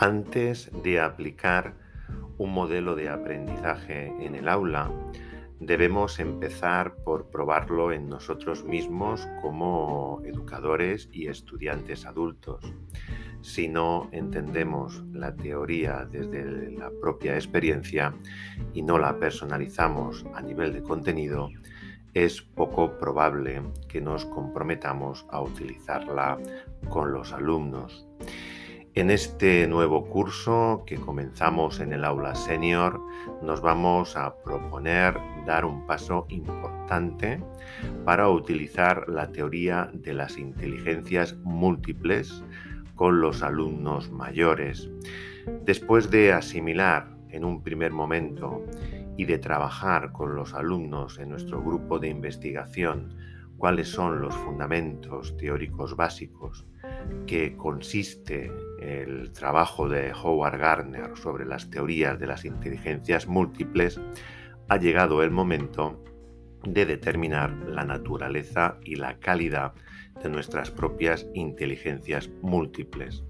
Antes de aplicar un modelo de aprendizaje en el aula, debemos empezar por probarlo en nosotros mismos como educadores y estudiantes adultos. Si no entendemos la teoría desde la propia experiencia y no la personalizamos a nivel de contenido, es poco probable que nos comprometamos a utilizarla con los alumnos. En este nuevo curso que comenzamos en el aula senior, nos vamos a proponer dar un paso importante para utilizar la teoría de las inteligencias múltiples con los alumnos mayores. Después de asimilar en un primer momento y de trabajar con los alumnos en nuestro grupo de investigación cuáles son los fundamentos teóricos básicos que consiste el trabajo de Howard Gardner sobre las teorías de las inteligencias múltiples, ha llegado el momento de determinar la naturaleza y la calidad de nuestras propias inteligencias múltiples.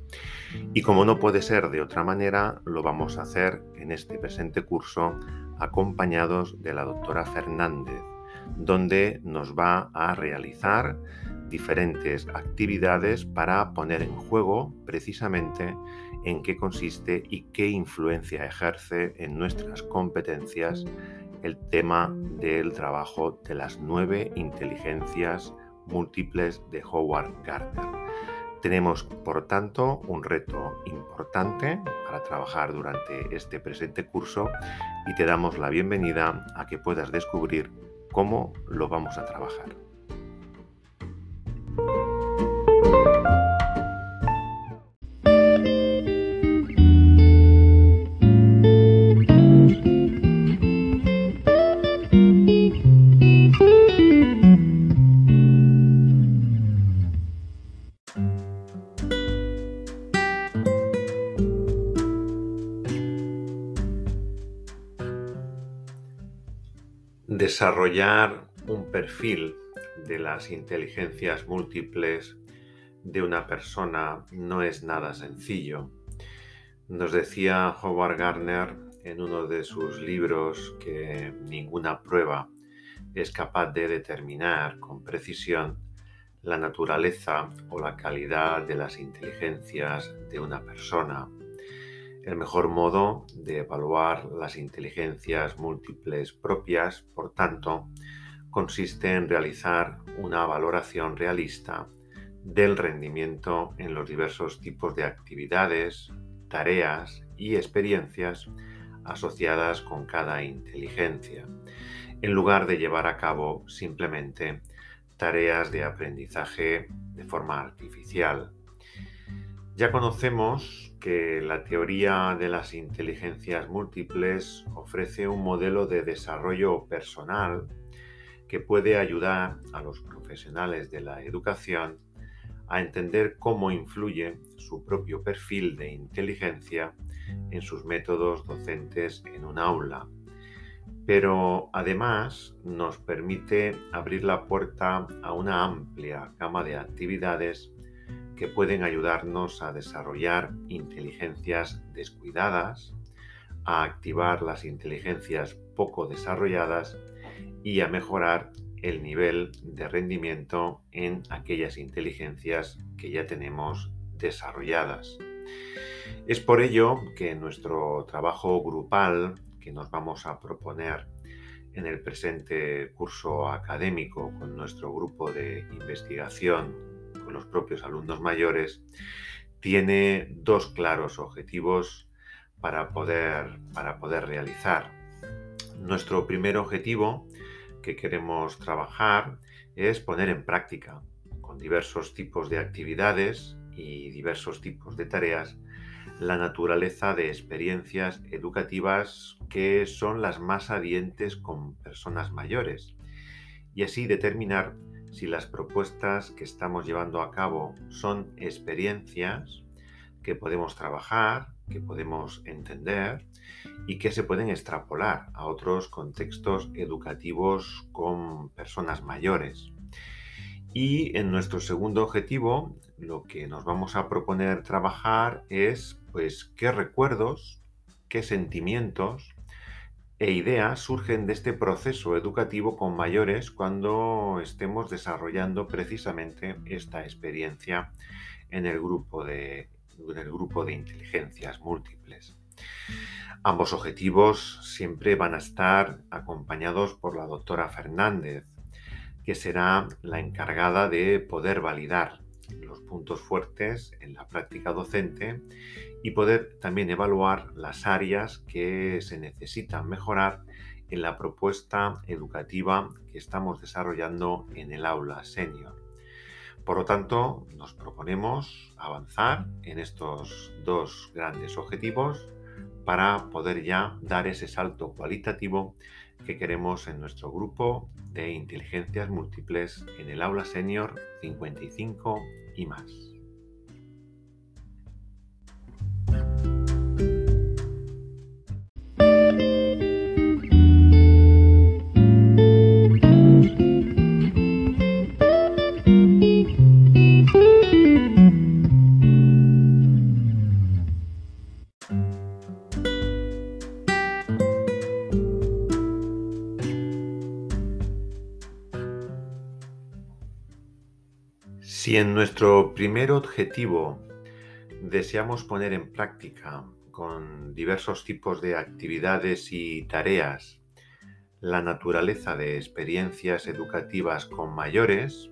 Y como no puede ser de otra manera, lo vamos a hacer en este presente curso acompañados de la doctora Fernández, donde nos va a realizar diferentes actividades para poner en juego precisamente en qué consiste y qué influencia ejerce en nuestras competencias el tema del trabajo de las nueve inteligencias múltiples de Howard Gardner. Tenemos, por tanto, un reto importante para trabajar durante este presente curso y te damos la bienvenida a que puedas descubrir cómo lo vamos a trabajar. Desarrollar un perfil de las inteligencias múltiples de una persona no es nada sencillo. Nos decía Howard Gardner en uno de sus libros que ninguna prueba es capaz de determinar con precisión la naturaleza o la calidad de las inteligencias de una persona el mejor modo de evaluar las inteligencias múltiples propias, por tanto, consiste en realizar una valoración realista del rendimiento en los diversos tipos de actividades, tareas y experiencias asociadas con cada inteligencia, en lugar de llevar a cabo simplemente tareas de aprendizaje de forma artificial. Ya conocemos que la teoría de las inteligencias múltiples ofrece un modelo de desarrollo personal que puede ayudar a los profesionales de la educación a entender cómo influye su propio perfil de inteligencia en sus métodos docentes en un aula. Pero además nos permite abrir la puerta a una amplia gama de actividades que pueden ayudarnos a desarrollar inteligencias descuidadas, a activar las inteligencias poco desarrolladas y a mejorar el nivel de rendimiento en aquellas inteligencias que ya tenemos desarrolladas. Es por ello que nuestro trabajo grupal que nos vamos a proponer en el presente curso académico con nuestro grupo de investigación los propios alumnos mayores, tiene dos claros objetivos para poder, para poder realizar. Nuestro primer objetivo que queremos trabajar es poner en práctica con diversos tipos de actividades y diversos tipos de tareas la naturaleza de experiencias educativas que son las más adientes con personas mayores y así determinar si las propuestas que estamos llevando a cabo son experiencias que podemos trabajar, que podemos entender y que se pueden extrapolar a otros contextos educativos con personas mayores. Y en nuestro segundo objetivo, lo que nos vamos a proponer trabajar es pues qué recuerdos, qué sentimientos e ideas surgen de este proceso educativo con mayores cuando estemos desarrollando precisamente esta experiencia en el grupo de, en el grupo de inteligencias múltiples. Ambos objetivos siempre van a estar acompañados por la doctora Fernández, que será la encargada de poder validar los puntos fuertes en la práctica docente y poder también evaluar las áreas que se necesitan mejorar en la propuesta educativa que estamos desarrollando en el aula senior. Por lo tanto, nos proponemos avanzar en estos dos grandes objetivos para poder ya dar ese salto cualitativo que queremos en nuestro grupo de inteligencias múltiples en el aula senior 55 y más. Si en nuestro primer objetivo deseamos poner en práctica con diversos tipos de actividades y tareas la naturaleza de experiencias educativas con mayores,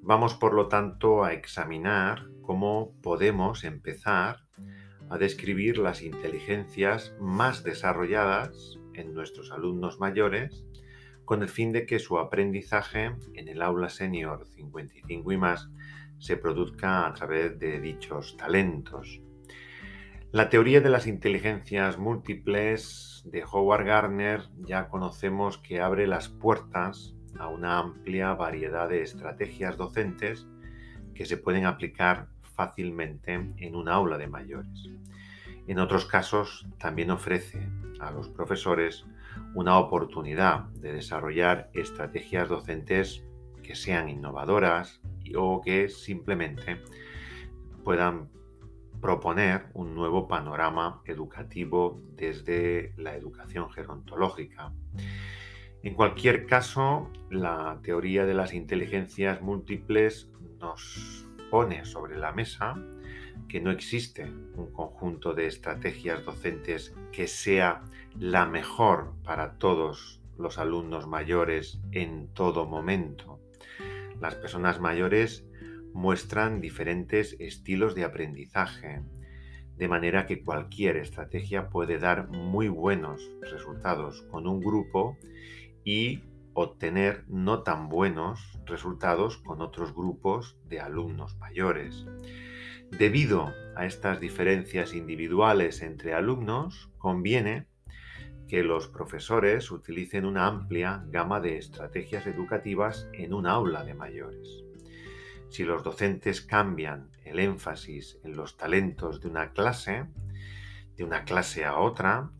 vamos por lo tanto a examinar cómo podemos empezar a describir las inteligencias más desarrolladas en nuestros alumnos mayores con el fin de que su aprendizaje en el aula senior 55 y más se produzca a través de dichos talentos. La teoría de las inteligencias múltiples de Howard Gardner ya conocemos que abre las puertas a una amplia variedad de estrategias docentes que se pueden aplicar fácilmente en un aula de mayores. En otros casos también ofrece a los profesores una oportunidad de desarrollar estrategias docentes que sean innovadoras o que simplemente puedan proponer un nuevo panorama educativo desde la educación gerontológica. En cualquier caso, la teoría de las inteligencias múltiples nos pone sobre la mesa que no existe un conjunto de estrategias docentes que sea la mejor para todos los alumnos mayores en todo momento. Las personas mayores muestran diferentes estilos de aprendizaje, de manera que cualquier estrategia puede dar muy buenos resultados con un grupo y obtener no tan buenos resultados con otros grupos de alumnos mayores. Debido a estas diferencias individuales entre alumnos, conviene que los profesores utilicen una amplia gama de estrategias educativas en un aula de mayores. Si los docentes cambian el énfasis en los talentos de una clase, de una clase a otra,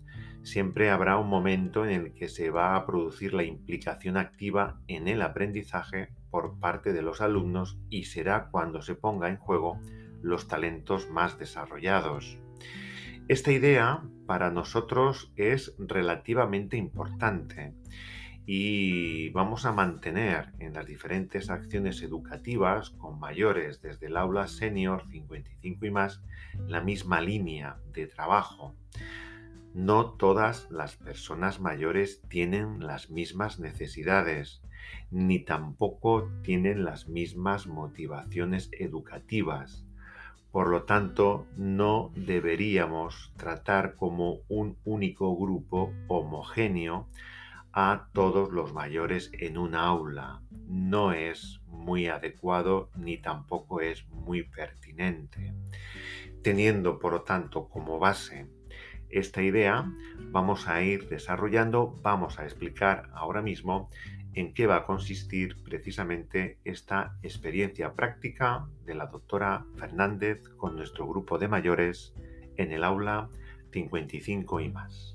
siempre habrá un momento en el que se va a producir la implicación activa en el aprendizaje por parte de los alumnos y será cuando se ponga en juego los talentos más desarrollados. Esta idea para nosotros es relativamente importante y vamos a mantener en las diferentes acciones educativas con mayores desde el aula senior 55 y más la misma línea de trabajo. No todas las personas mayores tienen las mismas necesidades, ni tampoco tienen las mismas motivaciones educativas. Por lo tanto, no deberíamos tratar como un único grupo homogéneo a todos los mayores en un aula. No es muy adecuado ni tampoco es muy pertinente. Teniendo, por lo tanto, como base esta idea, vamos a ir desarrollando, vamos a explicar ahora mismo en qué va a consistir precisamente esta experiencia práctica de la doctora Fernández con nuestro grupo de mayores en el aula 55 y más.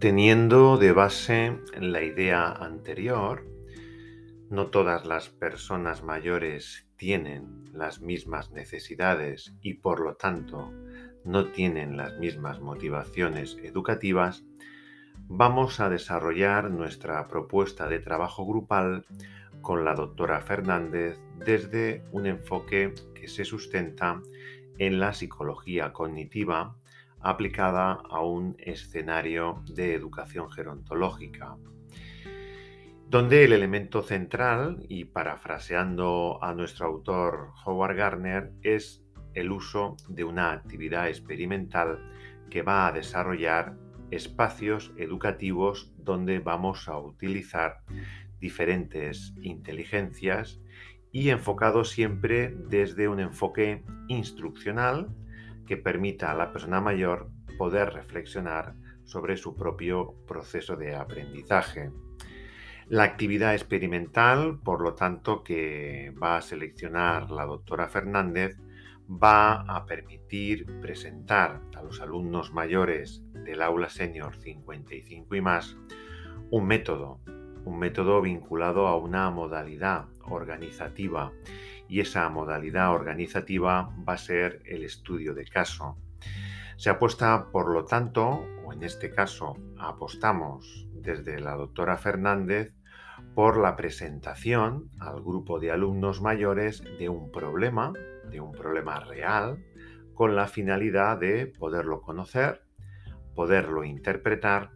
Teniendo de base la idea anterior, no todas las personas mayores tienen las mismas necesidades y por lo tanto no tienen las mismas motivaciones educativas, vamos a desarrollar nuestra propuesta de trabajo grupal con la doctora Fernández desde un enfoque que se sustenta en la psicología cognitiva aplicada a un escenario de educación gerontológica, donde el elemento central, y parafraseando a nuestro autor Howard Gardner, es el uso de una actividad experimental que va a desarrollar espacios educativos donde vamos a utilizar diferentes inteligencias y enfocado siempre desde un enfoque instruccional que permita a la persona mayor poder reflexionar sobre su propio proceso de aprendizaje. La actividad experimental, por lo tanto, que va a seleccionar la doctora Fernández, va a permitir presentar a los alumnos mayores del aula senior 55 y más un método, un método vinculado a una modalidad organizativa y esa modalidad organizativa va a ser el estudio de caso. Se apuesta, por lo tanto, o en este caso apostamos desde la doctora Fernández, por la presentación al grupo de alumnos mayores de un problema, de un problema real, con la finalidad de poderlo conocer, poderlo interpretar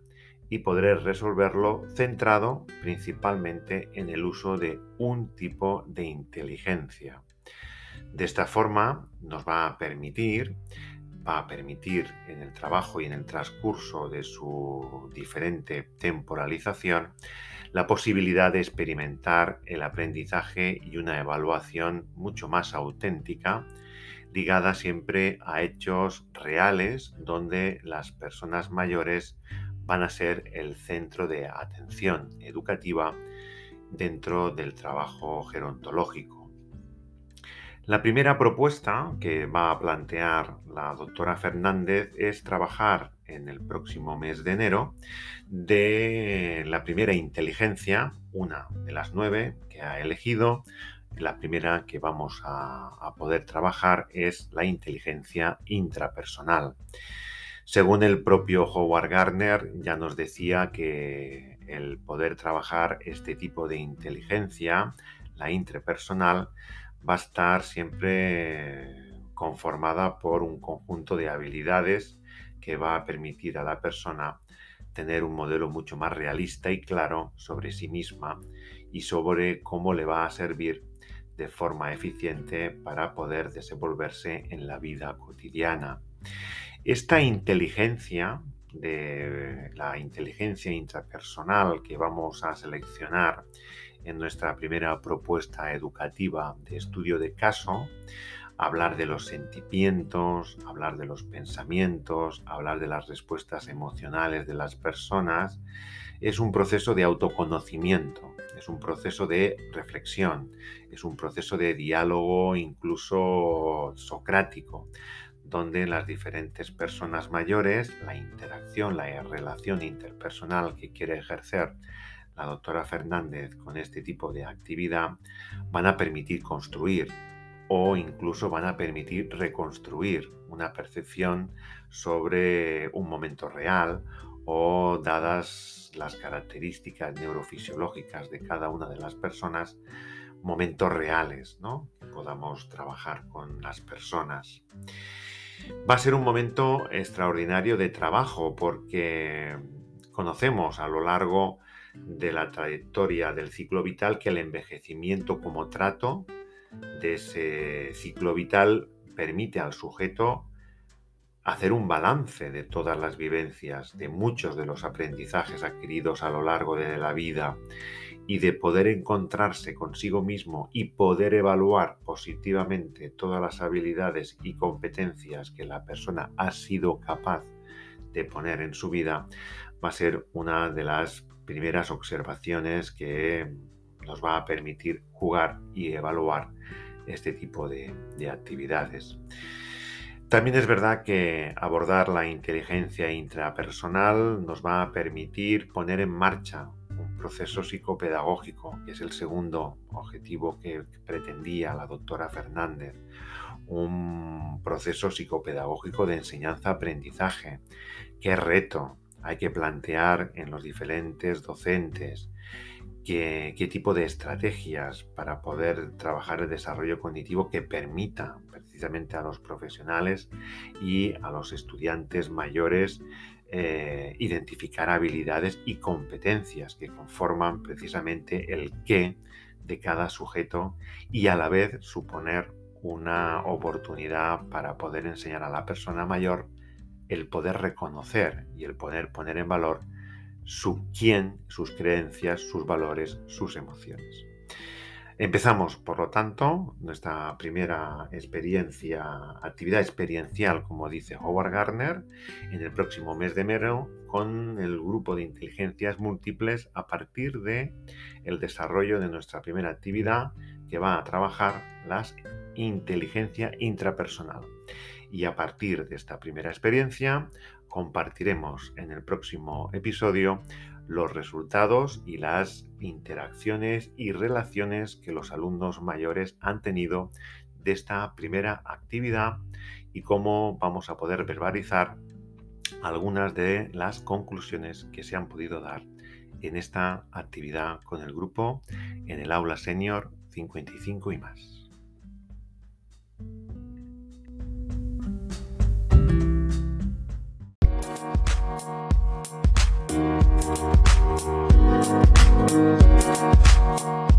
y poder resolverlo centrado principalmente en el uso de un tipo de inteligencia. De esta forma nos va a permitir va a permitir en el trabajo y en el transcurso de su diferente temporalización la posibilidad de experimentar el aprendizaje y una evaluación mucho más auténtica, ligada siempre a hechos reales donde las personas mayores van a ser el centro de atención educativa dentro del trabajo gerontológico. La primera propuesta que va a plantear la doctora Fernández es trabajar en el próximo mes de enero de la primera inteligencia, una de las nueve que ha elegido. La primera que vamos a, a poder trabajar es la inteligencia intrapersonal. Según el propio Howard Gardner, ya nos decía que el poder trabajar este tipo de inteligencia, la intrapersonal, va a estar siempre conformada por un conjunto de habilidades que va a permitir a la persona tener un modelo mucho más realista y claro sobre sí misma y sobre cómo le va a servir de forma eficiente para poder desenvolverse en la vida cotidiana. Esta inteligencia de la inteligencia intrapersonal que vamos a seleccionar en nuestra primera propuesta educativa de estudio de caso, hablar de los sentimientos, hablar de los pensamientos, hablar de las respuestas emocionales de las personas, es un proceso de autoconocimiento, es un proceso de reflexión, es un proceso de diálogo incluso socrático, donde las diferentes personas mayores, la interacción, la relación interpersonal que quiere ejercer la doctora Fernández con este tipo de actividad van a permitir construir o incluso van a permitir reconstruir una percepción sobre un momento real o dadas las características neurofisiológicas de cada una de las personas, momentos reales, ¿no? Que podamos trabajar con las personas. Va a ser un momento extraordinario de trabajo porque conocemos a lo largo de la trayectoria del ciclo vital que el envejecimiento como trato de ese ciclo vital permite al sujeto hacer un balance de todas las vivencias, de muchos de los aprendizajes adquiridos a lo largo de la vida y de poder encontrarse consigo mismo y poder evaluar positivamente todas las habilidades y competencias que la persona ha sido capaz de poner en su vida, va a ser una de las primeras observaciones que nos va a permitir jugar y evaluar este tipo de, actividades. También es verdad que abordar la inteligencia intrapersonal nos va a permitir poner en marcha proceso psicopedagógico, que es el segundo objetivo que pretendía la doctora Fernández, un proceso psicopedagógico de enseñanza-aprendizaje. ¿Qué reto hay que plantear en los diferentes docentes? ¿Qué, qué tipo de estrategias para poder trabajar el desarrollo cognitivo que permita precisamente a los profesionales y a los estudiantes mayores eh, identificar habilidades y competencias que conforman precisamente el qué de cada sujeto y a la vez suponer una oportunidad para poder enseñar a la persona mayor el poder reconocer y el poder poner en valor su quién, sus creencias, sus valores, sus emociones. Empezamos, por lo tanto, nuestra primera experiencia, actividad experiencial, como dice Howard Gardner, en el próximo mes de enero con el grupo de inteligencias múltiples a partir de el desarrollo de nuestra primera actividad que va a trabajar la inteligencia intrapersonal. Y a partir de esta primera experiencia compartiremos en el próximo episodio los resultados y las interacciones y relaciones que los alumnos mayores han tenido de esta primera actividad y cómo vamos a poder verbalizar algunas de las conclusiones que se han podido dar en esta actividad con el grupo en el aula senior 55 y más. Thank you.